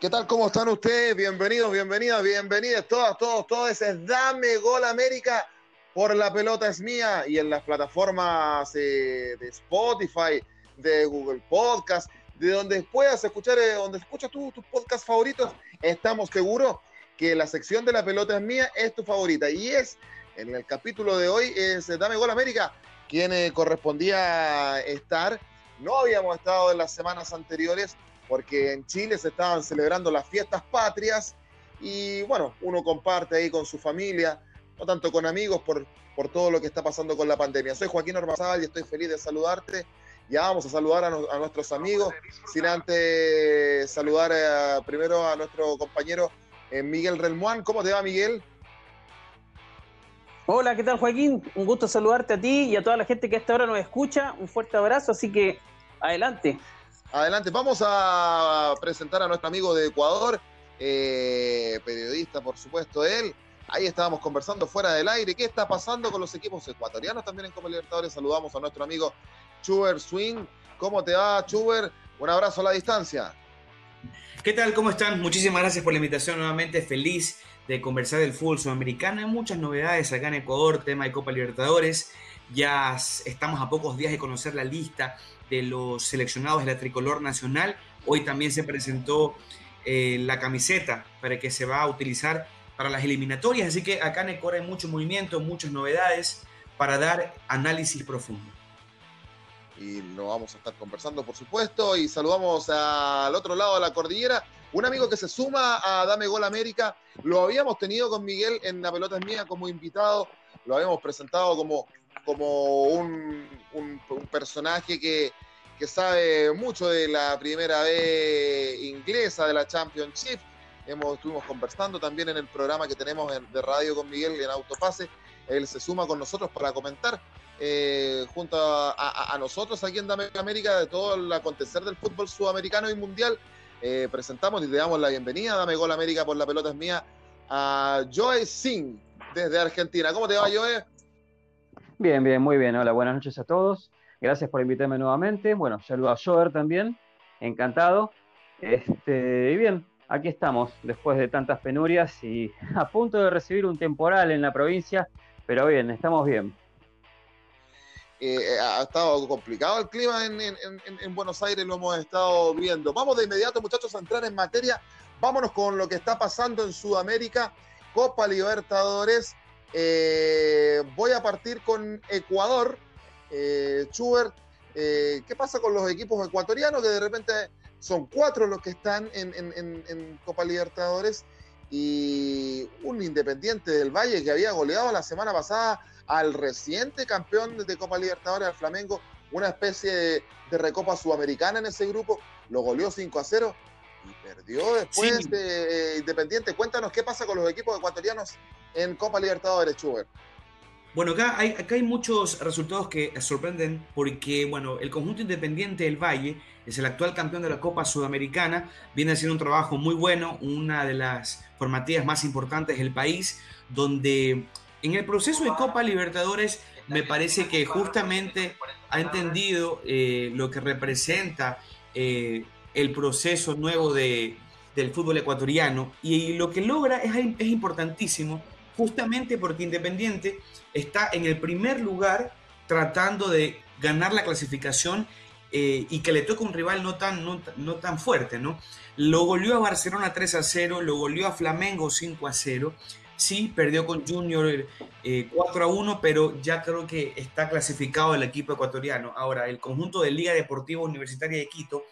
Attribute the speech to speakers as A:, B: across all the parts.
A: ¿Qué tal? ¿Cómo están ustedes? Bienvenidos, bienvenidas, bienvenidas todas, todos, todos. Es Dame Gol América por La Pelota es Mía y en las plataformas eh, de Spotify, de Google Podcast, de donde puedas escuchar, eh, donde escuchas tus podcasts favoritos, estamos seguros que la sección de La Pelota es Mía es tu favorita. Y es, en el capítulo de hoy, es Dame Gol América, quien eh, correspondía estar. No habíamos estado en las semanas anteriores porque en Chile se estaban celebrando las fiestas patrias y bueno, uno comparte ahí con su familia, no tanto con amigos, por, por todo lo que está pasando con la pandemia. Soy Joaquín Ormazábal y estoy feliz de saludarte. Ya vamos a saludar a, nuestros amigos, sin antes saludar eh, primero a nuestro compañero eh, Miguel Relmuán. ¿Cómo te va, Miguel?
B: Hola, ¿qué tal, Joaquín? Un gusto saludarte a ti y a toda la gente que hasta ahora nos escucha. Un fuerte abrazo, así que adelante.
A: Adelante, vamos a presentar a nuestro amigo de Ecuador, eh, periodista, por supuesto, él. Ahí estábamos conversando fuera del aire. ¿Qué está pasando con los equipos ecuatorianos también en Copa Libertadores? Saludamos a nuestro amigo Chuber Swing. ¿Cómo te va, Chuber? Un abrazo a la distancia.
C: ¿Qué tal? ¿Cómo están? Muchísimas gracias por la invitación nuevamente. Feliz de conversar del fútbol sudamericano. Hay muchas novedades acá en Ecuador, tema de Copa Libertadores. Ya estamos a pocos días de conocer la lista de los seleccionados de la tricolor nacional. Hoy también se presentó eh, la camiseta para que se va a utilizar para las eliminatorias. Así que acá en Ecuador hay mucho movimiento, muchas novedades para dar análisis profundo.
A: Y lo vamos a estar conversando, por supuesto. Y saludamos al otro lado de la cordillera. Un amigo que se suma a Dame Gol América. Lo habíamos tenido con Miguel en La Pelota es Mía como invitado. Lo habíamos presentado como como un, personaje que, sabe mucho de la primera vez inglesa de la Championship. Hemos, estuvimos conversando también en el programa que tenemos de radio con Miguel en Autopase. Él se suma con nosotros para comentar eh, junto a, nosotros aquí en Dame América de todo el acontecer del fútbol sudamericano y mundial. Eh, presentamos y le damos la bienvenida, Dame Gol América por la pelota es mía, a Joe Singh desde Argentina. ¿Cómo te va, Joe?
B: Bien, bien, muy bien. Hola, buenas noches a todos. Gracias por invitarme nuevamente. Bueno, saludo a Jover también. Encantado. Este, y bien, aquí estamos, después de tantas penurias y a punto de recibir un temporal en la provincia, pero bien, estamos bien.
A: Eh, ha estado complicado el clima en, en, Buenos Aires, lo hemos estado viendo. Vamos de inmediato, muchachos, a entrar en materia. Vámonos con lo que está pasando en Sudamérica. Copa Libertadores. Eh, voy a partir con Ecuador. Eh, Schubert, eh, ¿qué pasa con los equipos ecuatorianos que de repente son cuatro los que están en, Copa Libertadores y un Independiente del Valle que había goleado la semana pasada al reciente campeón de Copa Libertadores, al Flamengo, una especie de, recopa sudamericana en ese grupo, lo goleó 5 a 0 y perdió después de Independiente. Cuéntanos qué pasa con los equipos ecuatorianos en Copa Libertadores, Schubert?
C: Bueno, acá hay, muchos resultados que sorprenden porque, bueno, el conjunto independiente del Valle es el actual campeón de la Copa Sudamericana, viene haciendo un trabajo muy bueno, una de las formativas más importantes del país, donde en el proceso de Copa Libertadores me parece que justamente ha entendido eh, lo que representa eh, el proceso nuevo de, del fútbol ecuatoriano y lo que logra es importantísimo justamente porque Independiente está en el primer lugar tratando de ganar la clasificación eh, y que le toca un rival no tan, no, tan fuerte, ¿no? Lo goleó a Barcelona 3 a 0, lo goleó a Flamengo 5 a 0. Sí, perdió con Junior 4 eh, a 1, pero ya creo que está clasificado el equipo ecuatoriano. Ahora, el conjunto de Liga Deportiva Universitaria de Quito,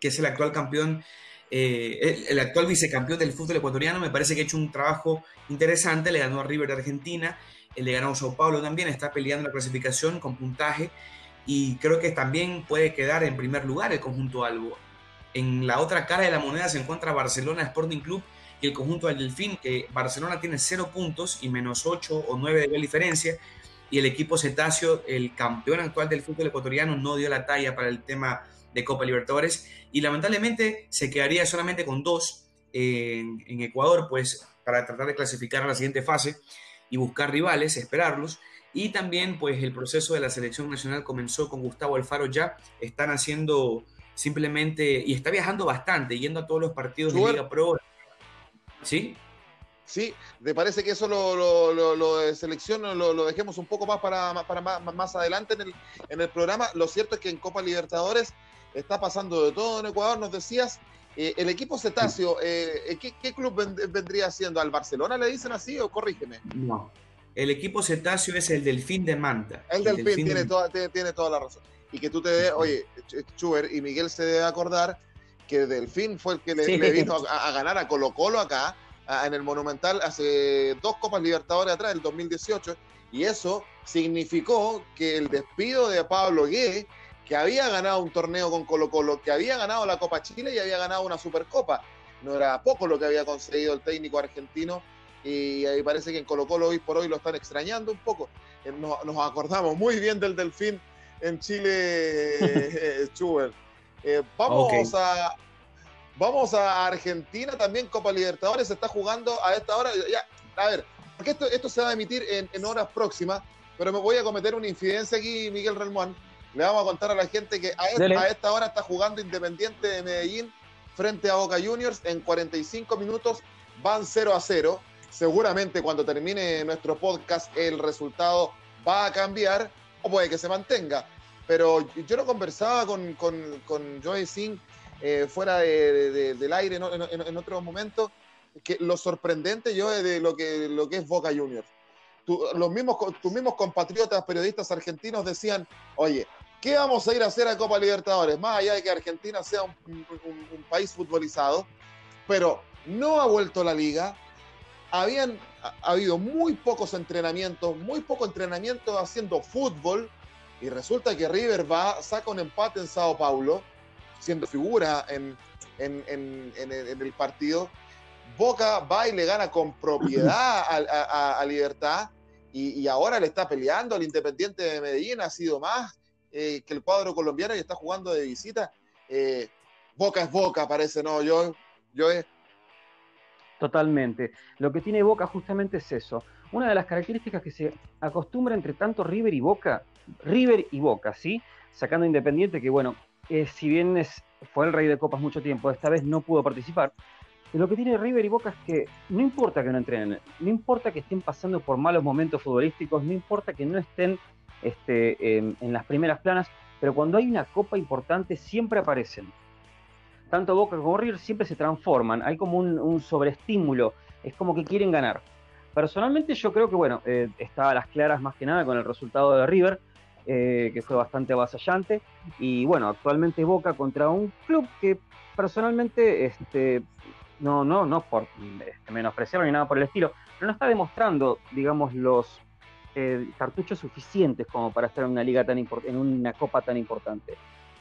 C: que es el actual campeón eh, el, actual vicecampeón del fútbol ecuatoriano, me parece que ha hecho un trabajo interesante, le ganó a River de Argentina, eh, le ganó a Sao Paulo también, está peleando la clasificación con puntaje y creo que también puede quedar en primer lugar el conjunto Albo. En la otra cara de la moneda se encuentra Barcelona Sporting Club, y el conjunto del Delfín, que Barcelona tiene cero puntos y menos 8 o 9 de diferencia, y el equipo cetáceo, el campeón actual del fútbol ecuatoriano, no dio la talla para el tema de Copa Libertadores y lamentablemente se quedaría solamente con dos en, en Ecuador, pues para tratar de clasificar a la siguiente fase y buscar rivales, esperarlos. Y también, pues, el proceso de la selección nacional comenzó con Gustavo Alfaro ya. Están haciendo simplemente, y está viajando bastante, yendo a todos los partidos de Liga Pro. ¿Sí?
A: Sí, ¿te parece que eso lo, lo, de selección lo, dejemos un poco más para, para más, adelante en el, en el programa? Lo cierto es que en Copa Libertadores está pasando de todo en Ecuador, nos decías. Eh, el equipo cetáceo, eh, ¿qué, club vendría siendo? ¿Al Barcelona le dicen así o corrígeme?
C: No, el equipo cetáceo es el Delfín de Manta.
A: El, Delfín, tiene, Toda, tiene, toda la razón. Y que tú te des, oye, Chuber y Miguel se debe acordar que Delfín fue el que le, vino a, ganar a Colo Colo acá, en el Monumental, hace dos Copas Libertadores atrás, el 2018, y eso significó que el despido de Pablo Gué, que había ganado un torneo con Colo Colo, que había ganado la Copa Chile y había ganado una Supercopa, no era poco lo que había conseguido el técnico argentino y ahí parece que en Colo Colo hoy por hoy lo están extrañando un poco. Eh, nos, acordamos muy bien del Delfín en Chile, eh, Schubert. Eh, vamos a vamos a Argentina también, Copa Libertadores se está jugando a esta hora. Ya, a ver, porque esto, esto se va a emitir en, horas próximas, pero me voy a cometer una infidencia aquí, Miguel Relmuán. Le vamos a contar a la gente que a, a esta hora está jugando Independiente de Medellín frente a Boca Juniors. En 45 minutos, van 0 a 0 seguramente cuando termine nuestro podcast el resultado va a cambiar o puede que se mantenga. Pero yo lo conversaba con, con, con Joey Singh eh, fuera del aire en, otro momento, que lo sorprendente yo de lo que, lo que es Boca Juniors. los mismos, tus mismos compatriotas periodistas argentinos decían, oye, ¿qué vamos a ir a hacer a Copa Libertadores? Más allá de que Argentina sea un, un país futbolizado, pero no ha vuelto la liga, habían ha, habido muy pocos entrenamientos, muy poco entrenamiento haciendo fútbol, y resulta que River va, saca un empate en Sao Paulo, siendo figura en, el partido. Boca va y le gana con propiedad a, Libertad, y, ahora le está peleando al Independiente de Medellín, ha sido más eh, que el cuadro colombiano y está jugando de visita. Eh, Boca es Boca, parece, ¿no? Yo, yo es
B: Totalmente. Lo que tiene Boca justamente es eso. Una de las características que se acostumbra entre tanto River y Boca, River y Boca, ¿sí? Sacando Independiente, que bueno, eh, si bien es, fue el rey de copas mucho tiempo, esta vez no pudo participar. Lo que tiene River y Boca es que no importa que no entrenen, no importa que estén pasando por malos momentos futbolísticos, no importa que no estén este, en las primeras planas, pero cuando hay una copa importante siempre aparecen tanto Boca como River siempre se transforman, hay como un, sobreestímulo, es como que quieren ganar. Personalmente yo creo que, bueno, eh, estaba a las claras más que nada con el resultado de River, eh, que fue bastante avasallante, y bueno, actualmente Boca contra un club que personalmente, este, no, no, no por este, ni nada por el estilo, pero no está demostrando, digamos, los eh, cartuchos suficientes como para estar en una liga tan en una copa tan importante.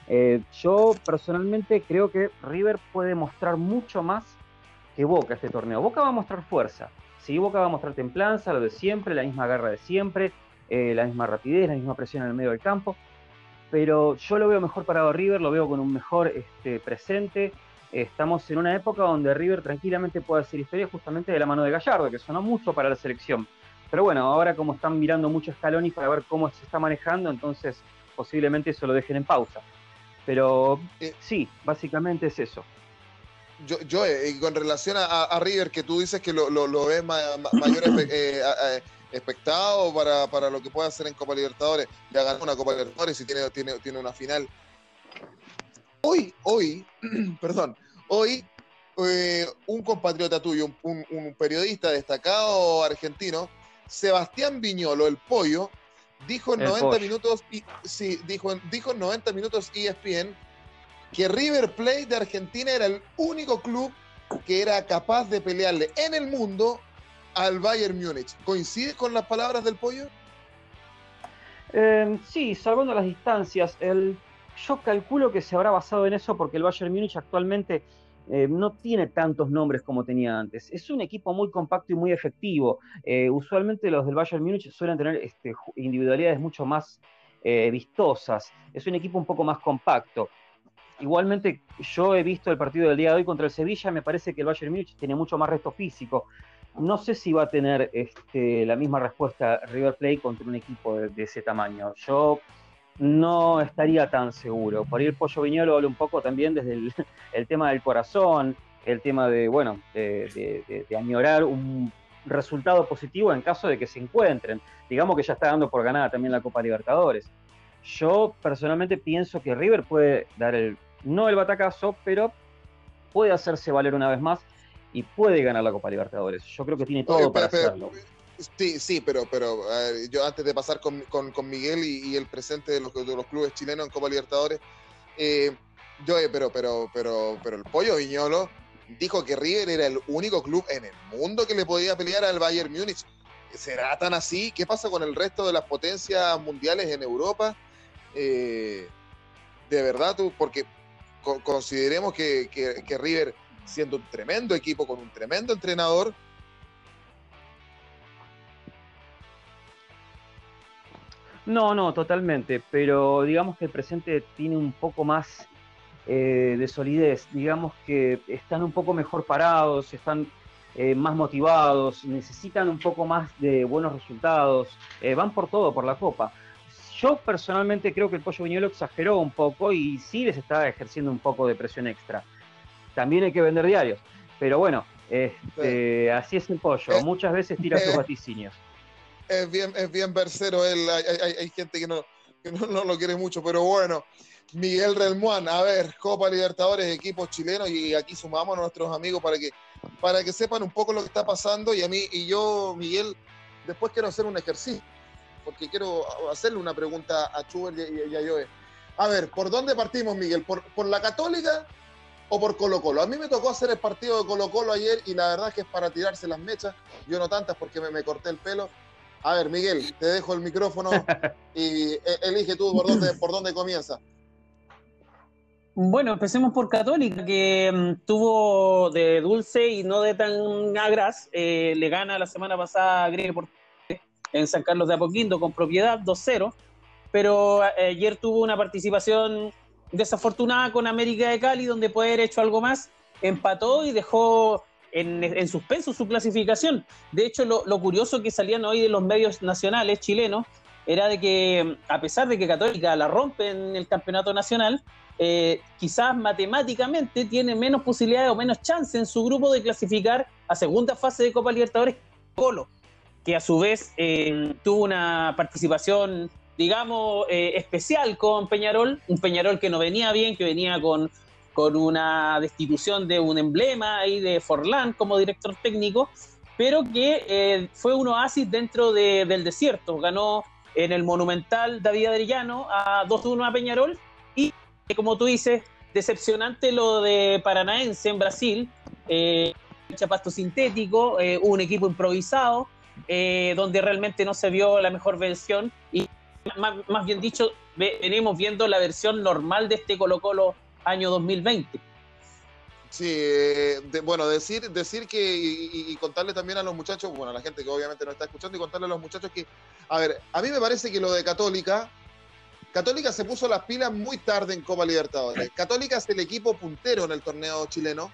B: Eh, yo personalmente creo que River puede mostrar mucho más que Boca este torneo. Boca va a mostrar fuerza, sí, Boca va a mostrar templanza, lo de siempre, la misma garra de siempre, eh, la misma rapidez, la misma presión en el medio del campo. Pero yo lo veo mejor parado River, lo veo con un mejor este, presente. Estamos en una época donde River tranquilamente puede hacer historia justamente de la mano de Gallardo, que sonó mucho para la selección. Pero bueno, ahora como están mirando mucho Scaloni para ver cómo se está manejando, entonces posiblemente eso lo dejen en pausa. Pero eh, sí, básicamente es eso.
A: Yo, yo eh, con relación a, River, que tú dices que lo, lo, ves mayor eh, expectado para, para, lo que puede hacer en Copa Libertadores, ya ganó una Copa Libertadores y tiene, tiene, tiene una final. Hoy, hoy, perdón, hoy un compatriota tuyo, un, un, periodista destacado argentino, Sebastián Viñolo, el pollo, Dijo en 90 minutos, y, sí, dijo, dijo en 90 minutos ESPN que River Plate de Argentina era el único club que era capaz de pelearle en el mundo al Bayern Múnich. ¿Coincide con las palabras del pollo?
B: Eh, sí, salvando las distancias. El, yo calculo que se habrá basado en eso porque el Bayern Múnich actualmente eh, no tiene tantos nombres como tenía antes. Es un equipo muy compacto y muy efectivo. Eh, usualmente los del Bayern Múnich suelen tener este, individualidades mucho más eh, vistosas. Es un equipo un poco más compacto. Igualmente, yo he visto el partido del día de hoy contra el Sevilla, me parece que el Bayern Múnich tiene mucho más resto físico. No sé si va a tener este, la misma respuesta River Plate contra un equipo de, ese tamaño. Yo no estaría tan seguro. Por ahí el Pollo Viñolo habla un poco también desde el, tema del corazón, el tema de, bueno, de, de, añorar un resultado positivo en caso de que se encuentren. Digamos que ya está dando por ganada también la Copa Libertadores. Yo personalmente pienso que River puede dar el no el batacazo, pero puede hacerse valer una vez más y puede ganar la Copa Libertadores. Yo creo que tiene todo para hacerlo.
A: Sí, sí, pero, pero yo antes de pasar con, Miguel y, el presente de los, clubes chilenos en Copa Libertadores, eh, yo, eh, pero, pero, pero, pero el Pollo Viñolo dijo que River era el único club en el mundo que le podía pelear al Bayern Múnich. ¿Será tan así? ¿Qué pasa con el resto de las potencias mundiales en Europa? Eh, de verdad, tú, porque consideremos que, River, siendo un tremendo equipo con un tremendo entrenador,
B: No, no, totalmente, pero digamos que el presente tiene un poco más eh, de solidez, digamos que están un poco mejor parados, están eh, más motivados, necesitan un poco más de buenos resultados, eh, van por todo, por la copa. Yo personalmente creo que el Pollo Viñuelo exageró un poco y sí les está ejerciendo un poco de presión extra. También hay que vender diarios, pero bueno, este, así es el Pollo, eh, muchas veces tira sus eh, vaticinios.
A: Es bien, es bien versero él, hay, gente que, no, no, lo quiere mucho, pero bueno. Miguel Relmuán, a ver, Copa Libertadores, equipos chilenos, y aquí sumamos a nuestros amigos para que, para que sepan un poco lo que está pasando. Y a mí, y yo, Miguel, después quiero hacer un ejercicio porque quiero hacerle una pregunta a Chuber y, a Joe. A ver, ¿por dónde partimos, Miguel? ¿Por, la Católica o por Colo Colo? A mí me tocó hacer el partido de Colo Colo ayer y la verdad es que es para tirarse las mechas. Yo no tantas porque me, corté el pelo. A ver, Miguel, te dejo el micrófono y e, elige tú por dónde, por dónde comienza.
D: Bueno, empecemos por Católica, que mm, tuvo de dulce y no de tan agras. Eh, le gana la semana pasada a Greg por en San Carlos de Apoquindo con propiedad 2-0, pero eh, ayer tuvo una participación desafortunada con América de Cali, donde puede haber hecho algo más, empató y dejó en, suspenso su clasificación. De hecho, lo, curioso que salían hoy de los medios nacionales chilenos era de que, a pesar de que Católica la rompe en el campeonato nacional, eh, quizás matemáticamente tiene menos posibilidades o menos chance en su grupo de clasificar a segunda fase de Copa Libertadores Colo que a su vez eh, tuvo una participación, digamos, eh, especial con Peñarol, un Peñarol que no venía bien, que venía con, con una destitución de un emblema ahí de Forlán como director técnico, pero que eh, fue un oasis dentro del desierto. Ganó en el Monumental David Adriano a 2-1 a Peñarol y, como tú dices, decepcionante lo de Paranaense en Brasil, eh, pasto sintético, un equipo improvisado, eh, donde realmente no se vio la mejor versión y más, bien dicho, venimos viendo la versión normal de este Colo Colo año 2020.
A: Sí, eh, bueno, decir, decir que y, contarle también a los muchachos, bueno, a la gente que obviamente no está escuchando y contarle a los muchachos que, a ver, a mí me parece que lo de Católica, Católica se puso las pilas muy tarde en Copa Libertadores. Católica es el equipo puntero en el torneo chileno,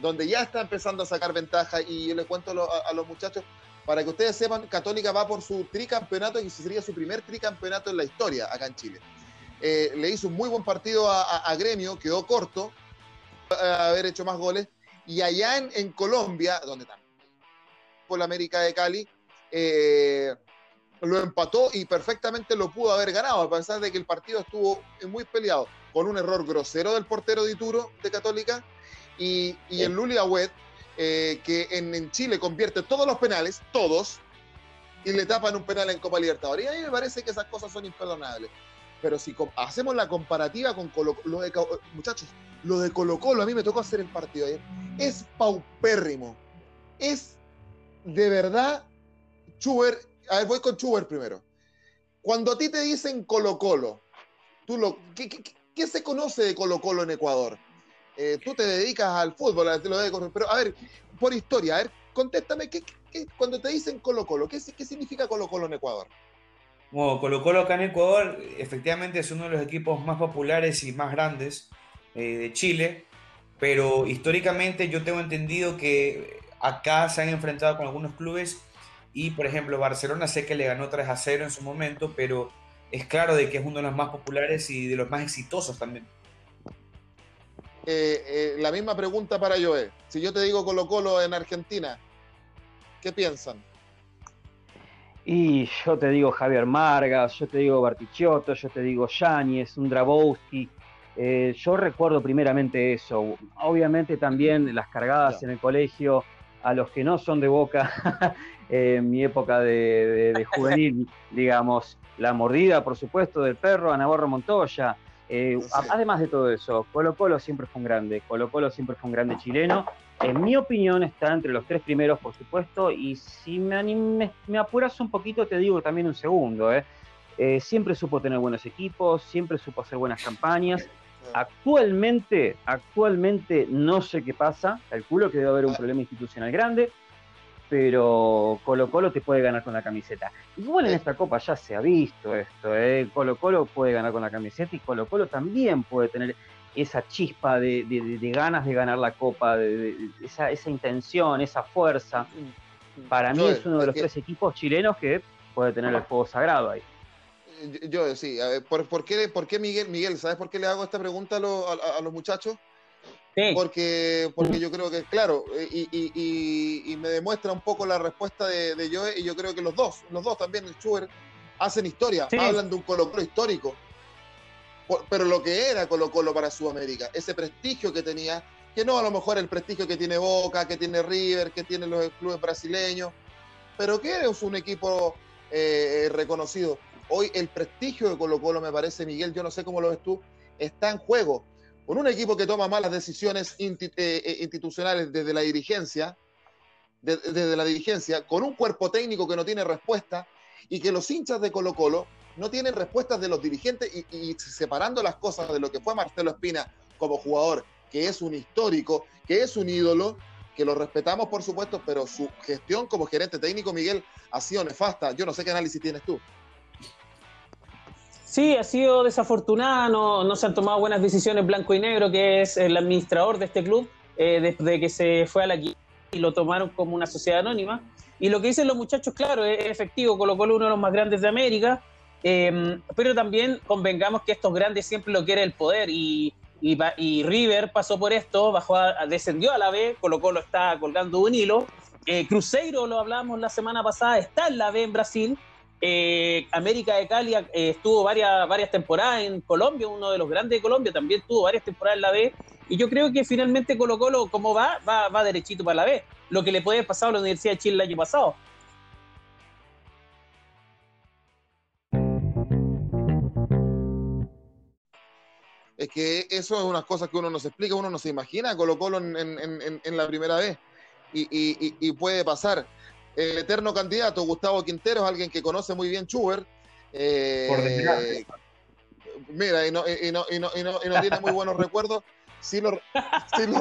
A: donde ya está empezando a sacar ventaja y yo les cuento a los muchachos, para que ustedes sepan, Católica va por su tricampeonato y sería su primer tricampeonato en la historia acá en Chile. Eh, le hizo un muy buen partido a, Gremio, quedó corto, haber hecho más goles. Y allá en, Colombia, donde está por la América de Cali, eh, lo empató y perfectamente lo pudo haber ganado, a pesar de que el partido estuvo muy peleado, con un error grosero del portero de Ituro de Católica y, y el Luli Agüed, eh, que en, Chile convierte todos los penales, todos, y le tapan un penal en Copa Libertadores. Y a mí me parece que esas cosas son imperdonables. Pero si hacemos la comparativa con Colo lo de, muchachos, lo de Colo Colo, a mí me tocó hacer el partido ayer, es paupérrimo. Es de verdad, Chuber, a ver, voy con Chuber primero. Cuando a ti te dicen Colo Colo, tú lo, ¿qué, qué se conoce de Colo Colo en Ecuador? eh, tú te dedicas al fútbol, te lo de pero a ver, por historia, a ver, contéstame, ¿qué, cuando te dicen Colo Colo, ¿qué, ¿qué significa Colo Colo en Ecuador?
C: Bueno, Colo Colo acá en Ecuador efectivamente es uno de los equipos más populares y más grandes eh, de Chile, pero históricamente yo tengo entendido que acá se han enfrentado con algunos clubes y por ejemplo Barcelona sé que le ganó 3 a 0 en su momento, pero es claro de que es uno de los más populares y de los más exitosos también.
A: Eh, eh, la misma pregunta para Joe. Si yo te digo Colo Colo en Argentina, ¿qué piensan?
B: Y yo te digo Javier Margas, yo te digo Bartichotto, yo te digo Yáñez, un Eh, yo recuerdo primeramente eso. Obviamente también las cargadas en el colegio a los que no son de boca, en mi época de, juvenil, digamos, la mordida, por supuesto, del perro a Navarro Montoya. Eh, además de todo eso, Colo Colo siempre fue un grande, Colo Colo siempre fue un grande chileno en mi opinión está entre los tres primeros, por supuesto, y si me, me apuras un poquito, te digo también un segundo. ¿eh? ¿eh? siempre supo tener buenos equipos, siempre supo hacer buenas campañas. Actualmente, actualmente no sé qué pasa, calculo que debe haber un problema institucional grande, pero Colo Colo te puede ganar con la camiseta. Igual en esta copa ya se ha visto esto, ¿eh? Colo Colo puede ganar con la camiseta y Colo Colo también puede tener esa chispa de, ganas de ganar la copa, de, esa, intención, esa fuerza. Para mí es uno de los tres equipos chilenos que puede tener el fuego sagrado ahí.
A: Yo, sí, ¿por, qué, ¿por, qué, Miguel? Miguel, ¿sabes por qué le hago esta pregunta a, los muchachos? Porque, porque yo creo que, claro, y, me demuestra un poco la respuesta de, de Joe, y yo creo que los dos, los dos también, el Schubert, hacen historia, hablan de un Colo histórico pero lo que era Colo Colo para Sudamérica, ese prestigio que tenía, que no a lo mejor el prestigio que tiene Boca, que tiene River, que tienen los clubes brasileños, pero que es un equipo eh, reconocido. Hoy el prestigio de Colo Colo, me parece, Miguel, yo no sé cómo lo ves tú, está en juego. Con un equipo que toma malas decisiones eh, eh, institucionales desde la dirigencia, desde la dirigencia, con un cuerpo técnico que no tiene respuesta y que los hinchas de Colo Colo no tienen respuestas de los dirigentes y, separando las cosas de lo que fue Marcelo Espina como jugador, que es un histórico, que es un ídolo, que lo respetamos por supuesto, pero su gestión como gerente técnico, Miguel, ha sido nefasta. Yo no sé qué análisis tienes tú.
D: Sí, ha sido desafortunada, no, no se han tomado buenas decisiones Blanco y Negro, que es el administrador de este club, eh, desde que se fue a la y lo tomaron como una sociedad anónima. Y lo que dicen los muchachos, claro, es efectivo, colocó uno de los más grandes de América, Em, pero también convengamos que estos grandes siempre lo quiere el poder y, y, River pasó por esto, bajó descendió a la B, Colo Colo está colgando un hilo. Eh, Cruzeiro, lo hablamos la semana pasada, está en la B en Brasil. Eh, América de Cali eh, estuvo varias, varias temporadas en Colombia, uno de los grandes de Colombia, también tuvo varias temporadas en la B. Y yo creo que finalmente Colo Colo, como va, va, va derechito para la B. Lo que le puede pasar a la Universidad de Chile el año pasado.
A: Es que eso es unas cosas que uno no se explica, uno no se imagina Colo Colo en, la primera vez y, puede pasar. El eterno candidato Gustavo Quintero es alguien que conoce muy bien Schubert. Eh, mira, y no, tiene muy buenos recuerdos. Sí lo,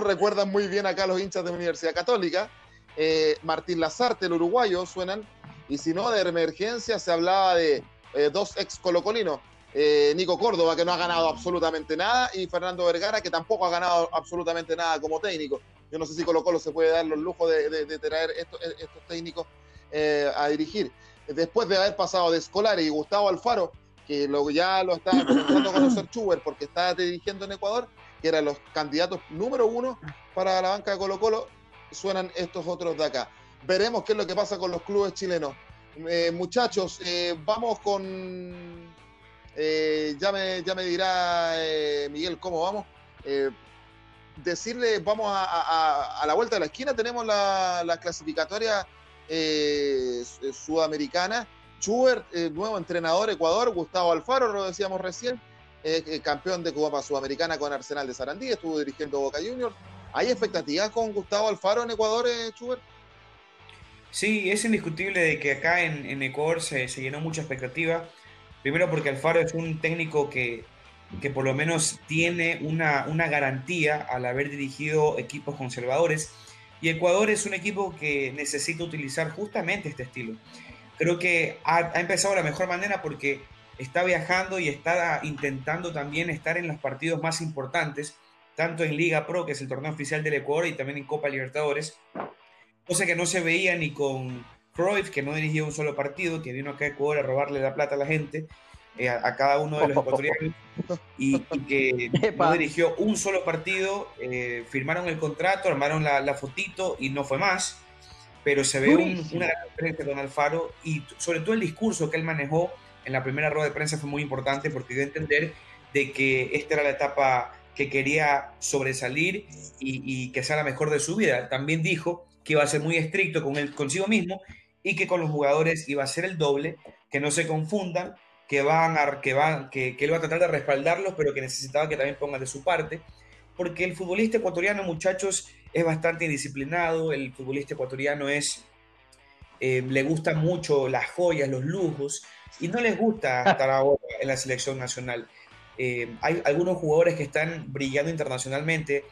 A: recuerdan muy bien acá los hinchas de la Universidad Católica. Eh, Martín Lazarte, el uruguayo, suenan. Y si no, de emergencia se hablaba de eh, dos ex colocolinos. Eh, Nico Córdoba, que no ha ganado absolutamente nada, y Fernando Vergara, que tampoco ha ganado absolutamente nada como técnico. Yo no sé si Colo Colo se puede dar los lujos de, traer estos, técnicos eh, a dirigir. Después de haber pasado de Escolari y Gustavo Alfaro, que ya lo está comenzando a conocer Chuber porque está dirigiendo en Ecuador, que eran los candidatos número uno para la banca de Colo Colo, suenan estos otros de acá. Veremos qué es lo que pasa con los clubes chilenos. Eh, muchachos, vamos con eh, ya, me, ya me dirá eh, Miguel cómo vamos. Eh, decirle, vamos a, la vuelta de la esquina, tenemos la, clasificatoria sudamericana. Schubert, nuevo entrenador Ecuador, Gustavo Alfaro, lo decíamos recién, campeón de Copa Sudamericana con Arsenal de Sarandí, estuvo dirigiendo Boca Juniors. ¿Hay expectativas con Gustavo Alfaro en Ecuador, Schubert?
C: Sí, es indiscutible de que acá en, Ecuador se, se, llenó mucha expectativa. Primero porque Alfaro es un técnico que que por lo menos tiene una, una garantía al haber dirigido equipos conservadores. Y Ecuador es un equipo que necesita utilizar justamente este estilo. Creo que ha, ha empezado de la mejor manera porque está viajando y está intentando también estar en los partidos más importantes, tanto en Liga Pro, que es el torneo oficial del Ecuador, y también en Copa Libertadores, cosa que no se veía ni con Cruyff, que no dirigía un solo partido, que vino acá a Ecuador a robarle la plata a la gente, eh, a, cada uno de los ecuatorianos, y, que no dirigió un solo partido, eh, firmaron el contrato, armaron la, la, fotito y no fue más, pero se ve un, una diferencia con Alfaro y sobre todo el discurso que él manejó en la primera rueda de prensa fue muy importante porque dio a entender de que esta era la etapa que quería sobresalir y, que sea la mejor de su vida. También dijo que iba a ser muy estricto con él consigo mismo y que con los jugadores iba a ser el doble, que no se confundan, que van a, que van, que, que él va a tratar de respaldarlos, pero que necesitaba que también pongan de su parte, porque el futbolista ecuatoriano, muchachos, es bastante indisciplinado, el futbolista ecuatoriano es eh, le gustan mucho las joyas, los lujos, y no les gusta estar ahora en la selección nacional. Eh, hay algunos jugadores que están brillando internacionalmente,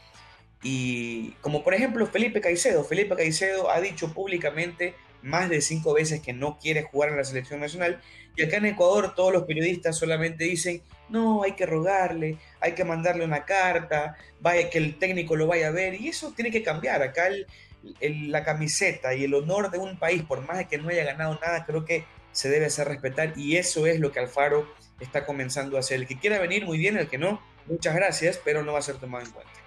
C: y como por ejemplo Felipe Caicedo. Felipe Caicedo ha dicho públicamente más de cinco veces que no quiere jugar en la selección nacional, y acá en Ecuador todos los periodistas solamente dicen, no, hay que rogarle, hay que mandarle una carta, vaya que el técnico lo vaya a ver, y eso tiene que cambiar. Acá el, la camiseta y el honor de un país, por más de que no haya ganado nada, creo que se debe hacer respetar y eso es lo que Alfaro está comenzando a hacer. El que quiera venir, muy bien, el que no, muchas gracias, pero no va a ser tomado en cuenta.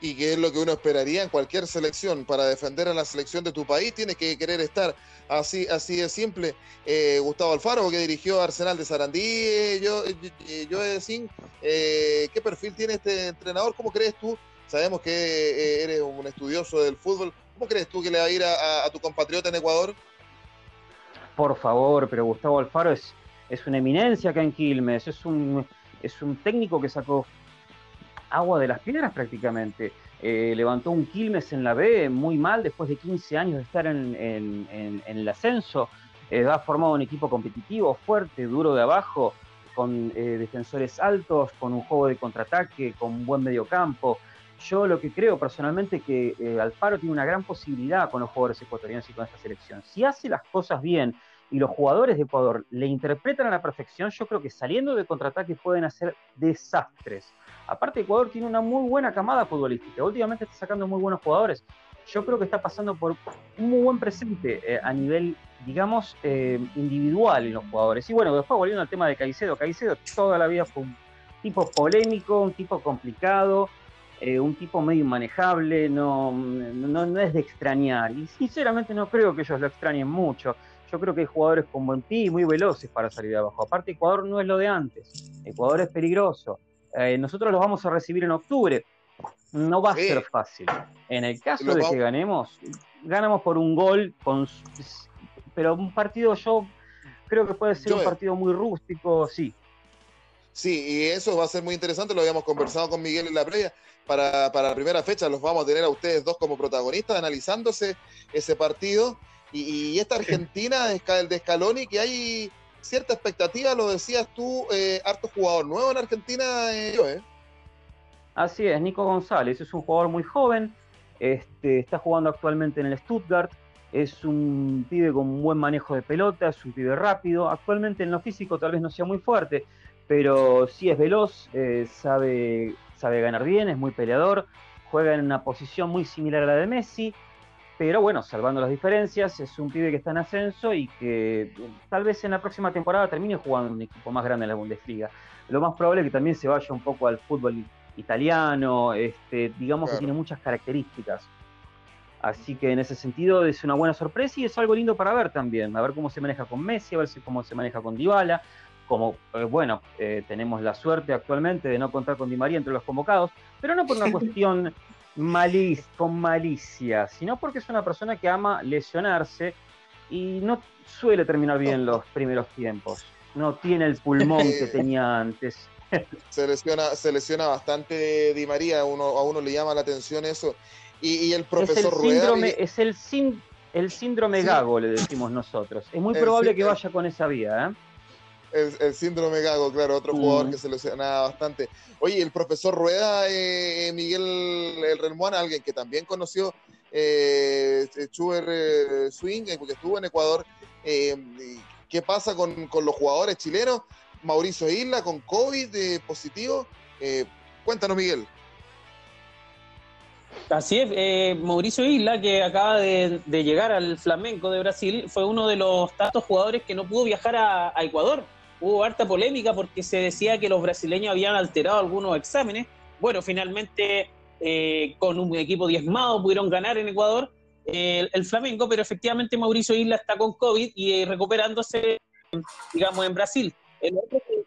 A: Y que es lo que uno esperaría en cualquier selección. Para defender a la selección de tu país tienes que querer estar así, así de simple. Eh, Gustavo Alfaro, que dirigió Arsenal de Sarandí, eh, yo, eh, yo, yo, ¿qué perfil tiene este entrenador? ¿Cómo crees tú Sabemos que eh, eres un estudioso del fútbol. ¿Cómo crees tú que le va a ir a, tu compatriota en Ecuador?
B: Por favor, pero Gustavo Alfaro es, es una eminencia acá en Quilmes, es un, es un técnico que sacó agua de las piedras prácticamente. Eh, levantó un Quilmes en la B muy mal después de 15 años de estar en, en, el ascenso. Eh, ha formado un equipo competitivo, fuerte, duro de abajo, con defensores altos, con un juego de contraataque, con un buen mediocampo. Yo lo que creo personalmente es que eh, Alfaro tiene una gran posibilidad con los jugadores ecuatorianos y con esta selección. Si hace las cosas bien y los jugadores de Ecuador le interpretan a la perfección, yo creo que saliendo de contraataque pueden hacer desastres. Aparte, Ecuador tiene una muy buena camada futbolística. Últimamente está sacando muy buenos jugadores. Yo creo que está pasando por un muy buen presente eh, a nivel, digamos, eh, individual en los jugadores. Y bueno, después volviendo al tema de Caicedo. Caicedo toda la vida fue un tipo polémico, un tipo complicado, eh, un tipo medio inmanejable, no, no, es de extrañar. Y sinceramente no creo que ellos lo extrañen mucho. Yo creo que hay jugadores con buen pie muy veloces para salir de abajo. Aparte, Ecuador no es lo de antes. Ecuador es peligroso. Eh, nosotros los vamos a recibir en octubre. No va a ser fácil. En el caso de que ganemos, ganamos por un gol, con, pero un partido yo creo que puede ser un partido muy rústico, sí.
A: Sí, y eso va a ser muy interesante, lo habíamos conversado con Miguel en la previa para, la primera fecha. Los vamos a tener a ustedes dos como protagonistas analizándose ese partido. Y, esta Argentina de Scaloni, que hay cierta expectativa, lo decías tú, eh, harto jugador nuevo en Argentina, eh, ¿eh?
B: Así es, Nico González es un jugador muy joven, este, está jugando actualmente en el Stuttgart, es un pibe con buen manejo de pelota, es un pibe rápido, actualmente en lo físico tal vez no sea muy fuerte, pero sí es veloz, eh, sabe sabe ganar bien, es muy peleador, juega en una posición muy similar a la de Messi, pero bueno, salvando las diferencias, es un pibe que está en ascenso y que tal vez en la próxima temporada termine jugando en un equipo más grande en la Bundesliga. Lo más probable es que también se vaya un poco al fútbol italiano, este, digamos que tiene muchas características. Así que en ese sentido es una buena sorpresa y es algo lindo para ver también, a ver cómo se maneja con Messi, a ver cómo se maneja con Dybala, como, eh, bueno, eh, tenemos la suerte actualmente de no contar con Di María entre los convocados, pero no por una cuestión maliz, con malicia, sino porque es una persona que ama lesionarse y no suele terminar bien los primeros tiempos. No tiene el pulmón que tenía antes.
A: se, lesiona, se lesiona bastante Di María, uno, a uno le llama la atención eso. Y, el profesor
B: es el síndrome, Es el, el síndrome Gago, le decimos nosotros. Es muy probable que vaya con esa vía, ¿eh?
A: El, síndrome Gago, claro, otro jugador que se lesionaba bastante. Oye, el profesor Rueda, eh, Miguel El alguien que también conoció eh, Chuber eh, Swing, eh, porque estuvo en Ecuador. ¿Qué pasa con, con, los jugadores chilenos? Mauricio Isla con COVID positivo. cuéntanos, Miguel.
D: Así es, eh, Mauricio Isla, que acaba de, llegar al Flamenco de Brasil, fue uno de los tantos jugadores que no pudo viajar a, Ecuador. Hubo harta polémica porque se decía que los brasileños habían alterado algunos exámenes. Bueno, finalmente eh, con un equipo diezmado pudieron ganar en Ecuador eh, el, Flamenco, pero efectivamente Mauricio Isla está con COVID y recuperándose, digamos, en Brasil. El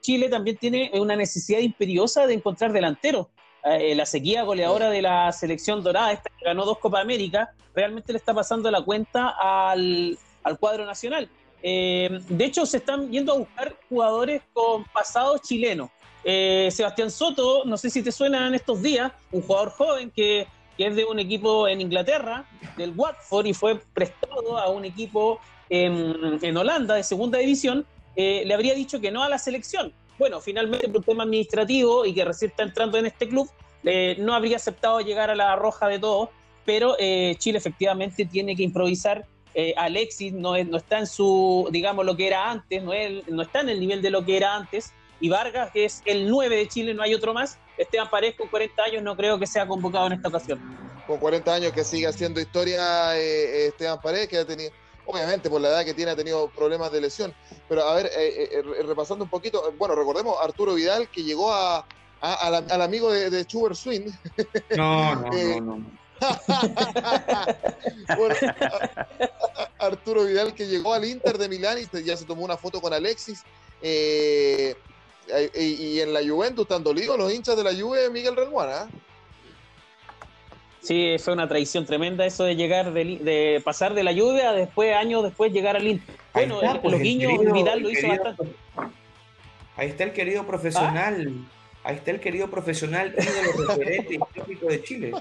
D: Chile también tiene una necesidad imperiosa de encontrar delanteros. Eh, la sequía goleadora de la selección dorada, esta que ganó dos Copa América, realmente le está pasando la cuenta al, cuadro nacional. Eh, de hecho, se están yendo a buscar jugadores con pasado chileno. Eh, Sebastián Soto, no sé si te suena en estos días, un jugador joven que, es de un equipo en Inglaterra, del Watford, y fue prestado a un equipo en, Holanda de segunda división, le habría dicho que no a la selección bueno, finalmente por un tema administrativo y que recién está entrando en este club, eh, no habría aceptado llegar a la roja de todos, pero eh, Chile efectivamente tiene que improvisar. Eh, Alexis no, no está en su, digamos, lo que era antes, no, no está en el nivel de lo que era antes, y Vargas, que es el 9 de Chile, no hay otro más. Esteban Paredes con 40 años no creo que sea convocado en esta ocasión.
A: Con 40 años que sigue haciendo historia Esteban Paredes, que ha tenido obviamente por la edad que tiene ha tenido problemas de lesión. Pero a ver, eh, eh, eh, repasando un poquito, bueno, recordemos Arturo Vidal que llegó a, al amigo de, de Schubert Swing.
C: No, no, no, no.
A: bueno, Arturo Vidal que llegó al Inter de Milán y ya se tomó una foto con Alexis. y, en la Juventus están dolidos los hinchas de la Juve, Miguel Renguana.
D: Sí, fue una traición tremenda eso de llegar, de, pasar de la lluvia a después, años después, llegar al Inter. Bueno, pues, los niños, Vidal lo hizo bastante.
C: Ahí está el querido profesional. Ahí está el querido profesional, ídolo referente histórico de Chile.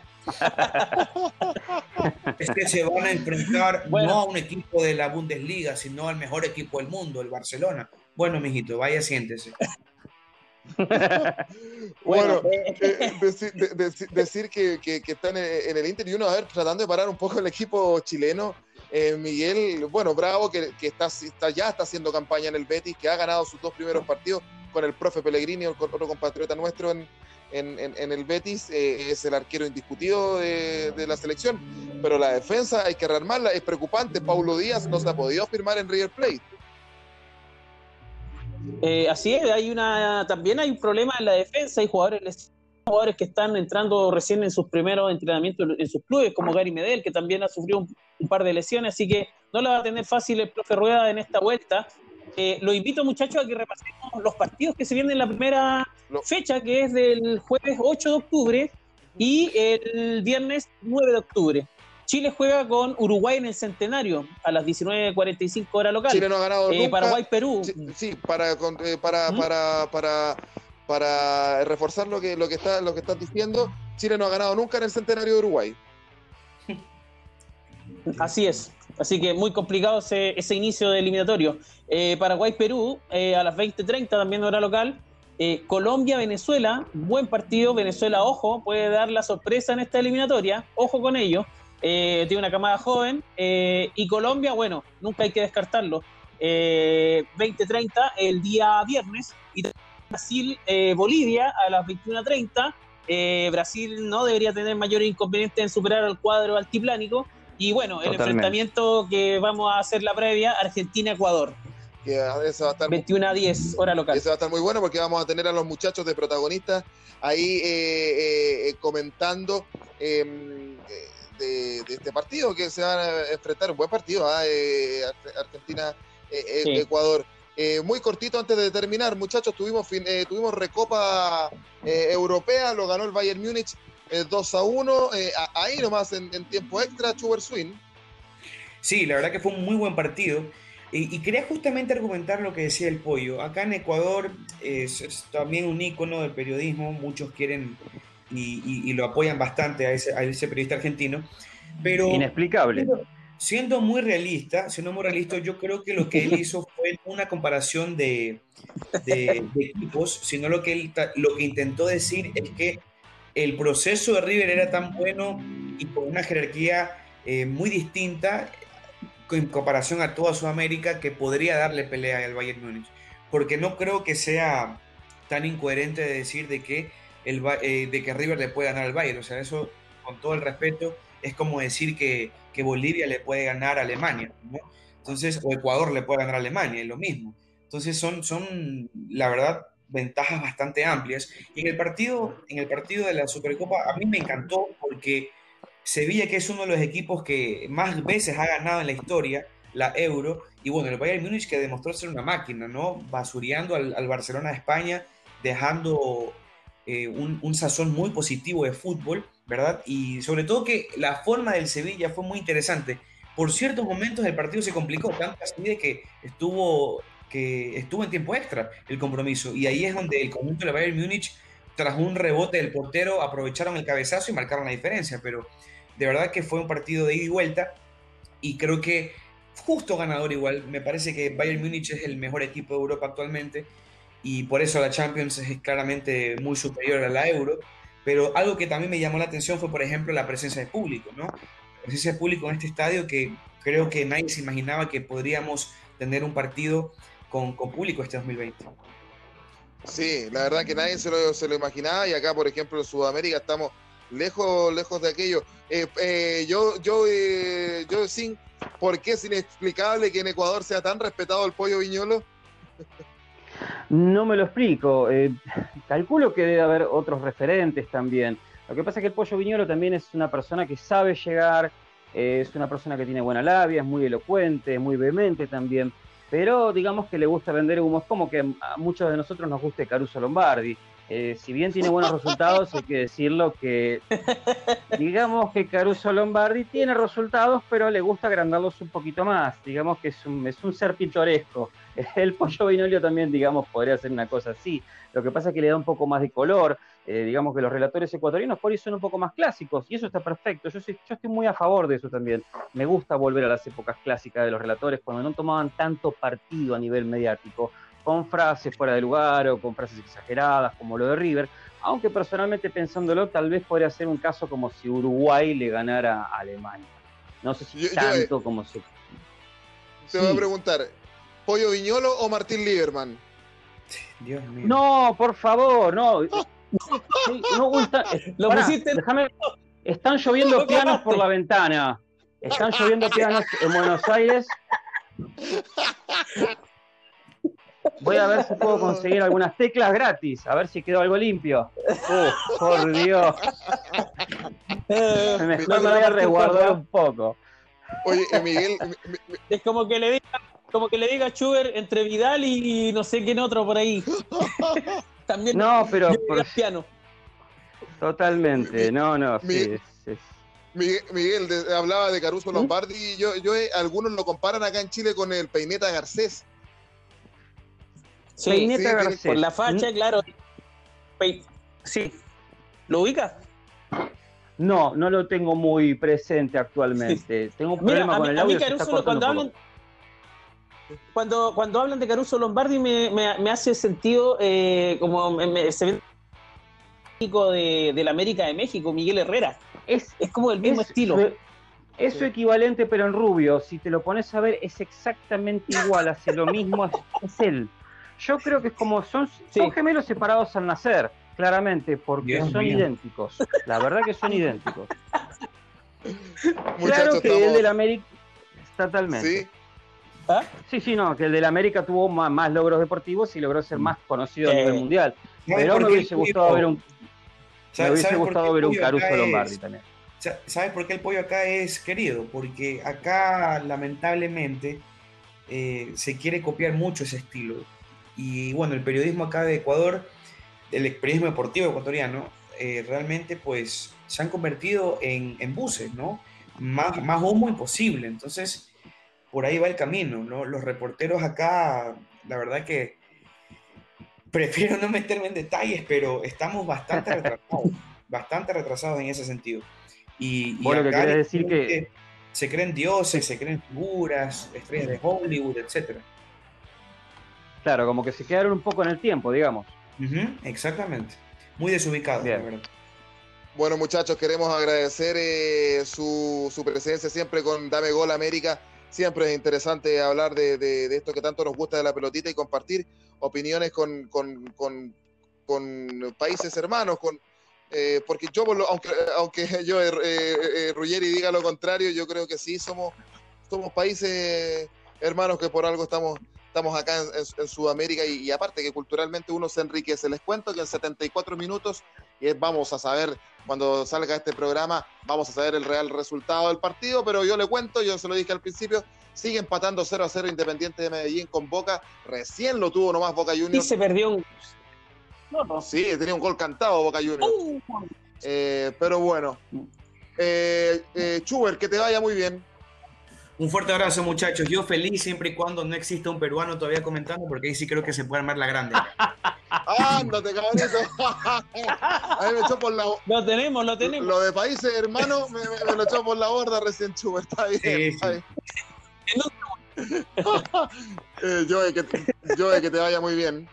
C: es que se van a enfrentar no a un equipo de la Bundesliga, sino al mejor equipo del mundo, el Barcelona. Bueno, mijito, vaya, siéntese.
A: bueno, eh, eh, decir, que, están en, el Inter y uno, a ver, tratando de parar un poco el equipo chileno. Eh, Miguel, bueno, bravo, que, está, está, ya está haciendo campaña en el Betis, que ha ganado sus dos primeros partidos con el profe Pellegrini, otro compatriota nuestro en, el Betis, es el arquero indiscutido de, de, la selección, pero la defensa hay que rearmarla, es preocupante. Paulo Díaz no se ha podido firmar en River Plate.
D: Eh, así es, hay una, también hay un problema en la defensa, hay jugadores, jugadores que están entrando recién en sus primeros entrenamientos en sus clubes, como Gary Medel, que también ha sufrido un, par de lesiones, así que no la va a tener fácil el profe Rueda en esta vuelta. Eh, lo invito muchachos a que repasemos los partidos que se vienen en la primera fecha, que es del jueves 8 de octubre y el viernes 9 de octubre. Chile juega con Uruguay en el centenario a las 19.45 horas local.
A: Chile no ha ganado
D: eh, Paraguay, Perú.
A: Sí, para, eh, para, para, para, para, reforzar lo que, lo, que está, lo que estás diciendo, Chile no ha ganado nunca en el centenario de Uruguay.
D: Así es. Así que muy complicado ese, ese inicio de eliminatorio. Eh, Paraguay-Perú a las 20.30 también hora local. Colombia-Venezuela, buen partido. Venezuela, ojo, puede dar la sorpresa en esta eliminatoria. Ojo con ello. Eh, tiene una camada joven. Eh, y Colombia, bueno, nunca hay que descartarlo. 20-30 eh, el día viernes. Y Brasil, Bolivia a las 21.30. Brasil no debería tener mayor inconveniente en superar al cuadro altiplánico. Y bueno, el enfrentamiento que vamos a hacer la previa, Argentina-Ecuador.
A: Que eso va a estar
D: 21 a 10, hora local.
A: Eso va a estar muy bueno porque vamos a tener a los muchachos de protagonistas ahí comentando em, de, este partido que se van a enfrentar. Un buen partido, ¿ah? eh, Argentina-Ecuador. Eh, eh, muy cortito antes de terminar, muchachos, tuvimos, tuvimos Recopa Europea, lo ganó el Bayern Múnich 2 a 1, ahí nomás en, tiempo extra, Chuber Swing.
C: Sí, la verdad que fue un muy buen partido. Y, quería justamente argumentar lo que decía el pollo. Acá en Ecuador es, también un ícono del periodismo, muchos quieren y, lo apoyan bastante a ese, a ese periodista argentino. Pero,
B: Inexplicable.
C: siendo muy realista, siendo muy realista, yo creo que lo que él hizo fue una comparación de, de, equipos, sino lo que, él, lo que intentó decir es que el proceso de River era tan bueno y con una jerarquía eh, muy distinta en comparación a toda Sudamérica que podría darle pelea al Bayern Múnich. Porque no creo que sea tan incoherente de decir de que, el, eh, de que River le puede ganar al Bayern. O sea, eso, con todo el respeto, es como decir que, que Bolivia le puede ganar a Alemania. ¿no? Entonces, o Ecuador le puede ganar a Alemania, es lo mismo. Entonces, son, son la verdad, ventajas bastante amplias. Y en el partido, en el partido de la Supercopa, a mí me encantó porque Sevilla, que es uno de los equipos que más veces ha ganado en la historia, la Euro, y bueno, el Bayern Múnich que demostró ser una máquina, ¿no? Basureando al, al Barcelona de España, dejando eh, un, un, sazón muy positivo de fútbol, ¿verdad? Y sobre todo que la forma del Sevilla fue muy interesante. Por ciertos momentos el partido se complicó, tanto así de que estuvo, que estuvo en tiempo extra el compromiso, y ahí es donde el conjunto de Bayern Múnich, tras un rebote del portero, aprovecharon el cabezazo y marcaron la diferencia, pero de verdad que fue un partido de ida y vuelta, y creo que justo ganador igual. Me parece que Bayern Múnich es el mejor equipo de Europa actualmente y por eso la Champions es claramente muy superior a la Euro. Pero algo que también me llamó la atención fue, por ejemplo, la presencia de público, ¿no? La presencia de público en este estadio que creo que nadie se imaginaba que podríamos tener un partido con, con público este 2020.
A: Sí, la verdad que nadie se lo, se lo, imaginaba y acá, por ejemplo, en Sudamérica estamos lejos, lejos de aquello. Eh, eh, yo, yo, eh, yo sin ¿Por qué es inexplicable que en Ecuador sea tan respetado el pollo viñolo?
B: No me lo explico. Eh, calculo que debe haber otros referentes también. Lo que pasa es que el pollo viñolo también es una persona que sabe llegar, eh, es una persona que tiene buena labia, es muy elocuente, muy vehemente también. Pero digamos que le gusta vender humo. Es como que a muchos de nosotros nos guste Caruso Lombardi. Eh, si bien tiene buenos resultados, hay que decirlo que, digamos que Caruso Lombardi tiene resultados, pero le gusta agrandarlos un poquito más. Digamos que es un, es un ser pintoresco. El pollo vinolio también, digamos, podría ser una cosa así. Lo que pasa es que le da un poco más de color. Eh, digamos que los relatores ecuatorianos por ahí son un poco más clásicos y eso está perfecto. Yo, soy, yo estoy muy a favor de eso también. Me gusta volver a las épocas clásicas de los relatores cuando no tomaban tanto partido a nivel mediático con frases fuera de lugar o con frases exageradas, como lo de River, aunque personalmente pensándolo, tal vez podría ser un caso como si Uruguay le ganara a Alemania. No sé si tanto
A: eh,
B: como si...
A: Te voy a preguntar, ¿Pollo Viñolo o Martín Lieberman?
B: Dios mío. No, por favor, no. no está,
D: Lo pusiste...
B: Déjame... Están lloviendo pianos por la ventana. Están lloviendo pianos en Buenos Aires. Voy a ver si puedo conseguir algunas teclas gratis, a ver si quedó algo limpio. Uh, por Dios. Mejor me voy a resguardar un poco.
A: Oye, Miguel.
D: Es como que le diga, como que le diga a Schubert entre Vidal y no sé quién otro por ahí. También
B: no, pero
D: por... piano.
B: Totalmente, no, no, sí,
A: Miguel, Miguel de, hablaba de Caruso Lombardi y yo, yo eh, algunos lo comparan acá en Chile con el Peineta Garcés.
D: Sí, sí por la facha, claro. Sí. ¿Lo ubica?
B: No, no lo tengo muy presente actualmente. Tengo un problema con el audio. A mí Caruso,
D: cuando hablan, cuando, cuando hablan de Caruso Lombardi me, me, me hace sentido eh, como me, se ve de, de la América de México, Miguel Herrera. Es, es como el mismo estilo.
B: Es su equivalente, pero en rubio. Si te lo pones a ver, es exactamente igual, hace lo mismo, es él. Yo creo que es como son, son gemelos separados al nacer, claramente, porque son idénticos. La verdad que son idénticos. claro que el del América. Totalmente.
A: ¿Sí?
B: ¿Ah? Sí, sí, no, que el del América tuvo más, logros deportivos y logró ser más conocido a nivel mundial. Pero me hubiese gustado ver un. Me hubiese gustado ver un Caruso Lombardi también.
C: ¿Sabes por qué el pollo acá es querido? Porque acá, lamentablemente, eh, se quiere copiar mucho ese estilo y bueno, el periodismo acá de Ecuador, el periodismo deportivo ecuatoriano, eh, realmente pues se han convertido en, en, buses, ¿no? Más, más humo imposible. Entonces, por ahí va el camino, ¿no? Los reporteros acá, la verdad que prefiero no meterme en detalles, pero estamos bastante retrasados, bastante retrasados en ese sentido. Y,
B: bueno, que quiere decir que...
C: se creen dioses, se creen figuras, estrellas de Hollywood, etc.
B: Claro, como que se quedaron un poco en el tiempo, digamos.
C: exactamente. Muy desubicado,
A: Bueno, muchachos, queremos agradecer eh, su, presencia siempre con Dame Gol América. Siempre es interesante hablar de, esto que tanto nos gusta de la pelotita y compartir opiniones con, con, países hermanos, con, eh, porque yo, aunque, aunque yo, eh, eh, Ruggeri diga lo contrario, yo creo que sí somos, somos países hermanos que por algo estamos estamos acá en, Sudamérica y, aparte que culturalmente uno se enriquece. Les cuento que en 74 minutos y vamos a saber, cuando salga este programa, vamos a saber el real resultado del partido, pero yo le cuento, yo se lo dije al principio, sigue empatando 0 a 0 Independiente de Medellín con Boca, recién lo tuvo nomás Boca Juniors.
D: Y se perdió un...
A: Sí, tenía un gol cantado Boca Juniors. Uh. Eh, pero bueno. Eh, eh, Chuber, que te vaya muy bien.
C: Un fuerte abrazo, muchachos. Yo feliz siempre y cuando no exista un peruano todavía comentando, porque ahí sí creo que se puede armar la grande.
A: Ándate, cabrito. Ahí me echó por la.
D: Lo tenemos, lo tenemos.
A: Lo de países hermanos me, lo echó por la borda recién Chuber. Está bien. Está bien. eh, Joe, que, que te vaya muy bien.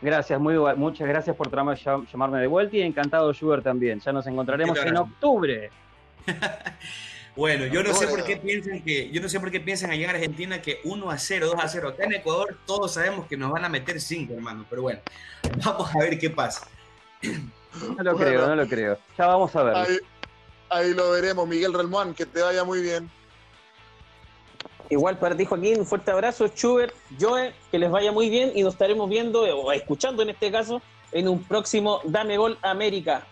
B: Gracias, muy, muchas gracias por llamarme de vuelta y encantado, Schubert, también. Ya nos encontraremos en octubre.
C: Bueno, yo no sé por qué piensan que, yo no sé por qué piensan allá en Argentina que 1 a 0, 2 a 0. Acá en Ecuador todos sabemos que nos van a meter 5, hermano. Pero bueno, vamos a ver qué pasa.
B: No lo creo, no lo creo. Ya vamos a ver.
A: Ahí, lo veremos, Miguel Relmuán, que te vaya muy bien.
D: Igual para ti, Joaquín, un fuerte abrazo, Schubert, Joe, que les vaya muy bien y nos estaremos viendo o escuchando en este caso en un próximo Dame Gol América.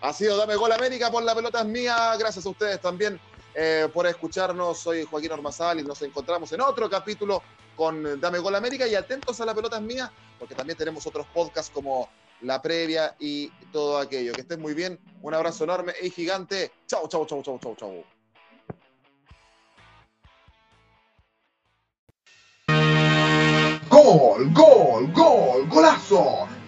A: Ha sido Dame Gol América por la pelota es mía. Gracias a ustedes también eh, por escucharnos. Soy Joaquín Ormazal y nos encontramos en otro capítulo con Dame Gol América y atentos a la pelota mía, porque también tenemos otros podcasts como La Previa y todo aquello. Que estén muy bien. Un abrazo enorme y gigante. Chau, chau, chau, chau, chau, chau.
E: Gol, gol, gol, golazo.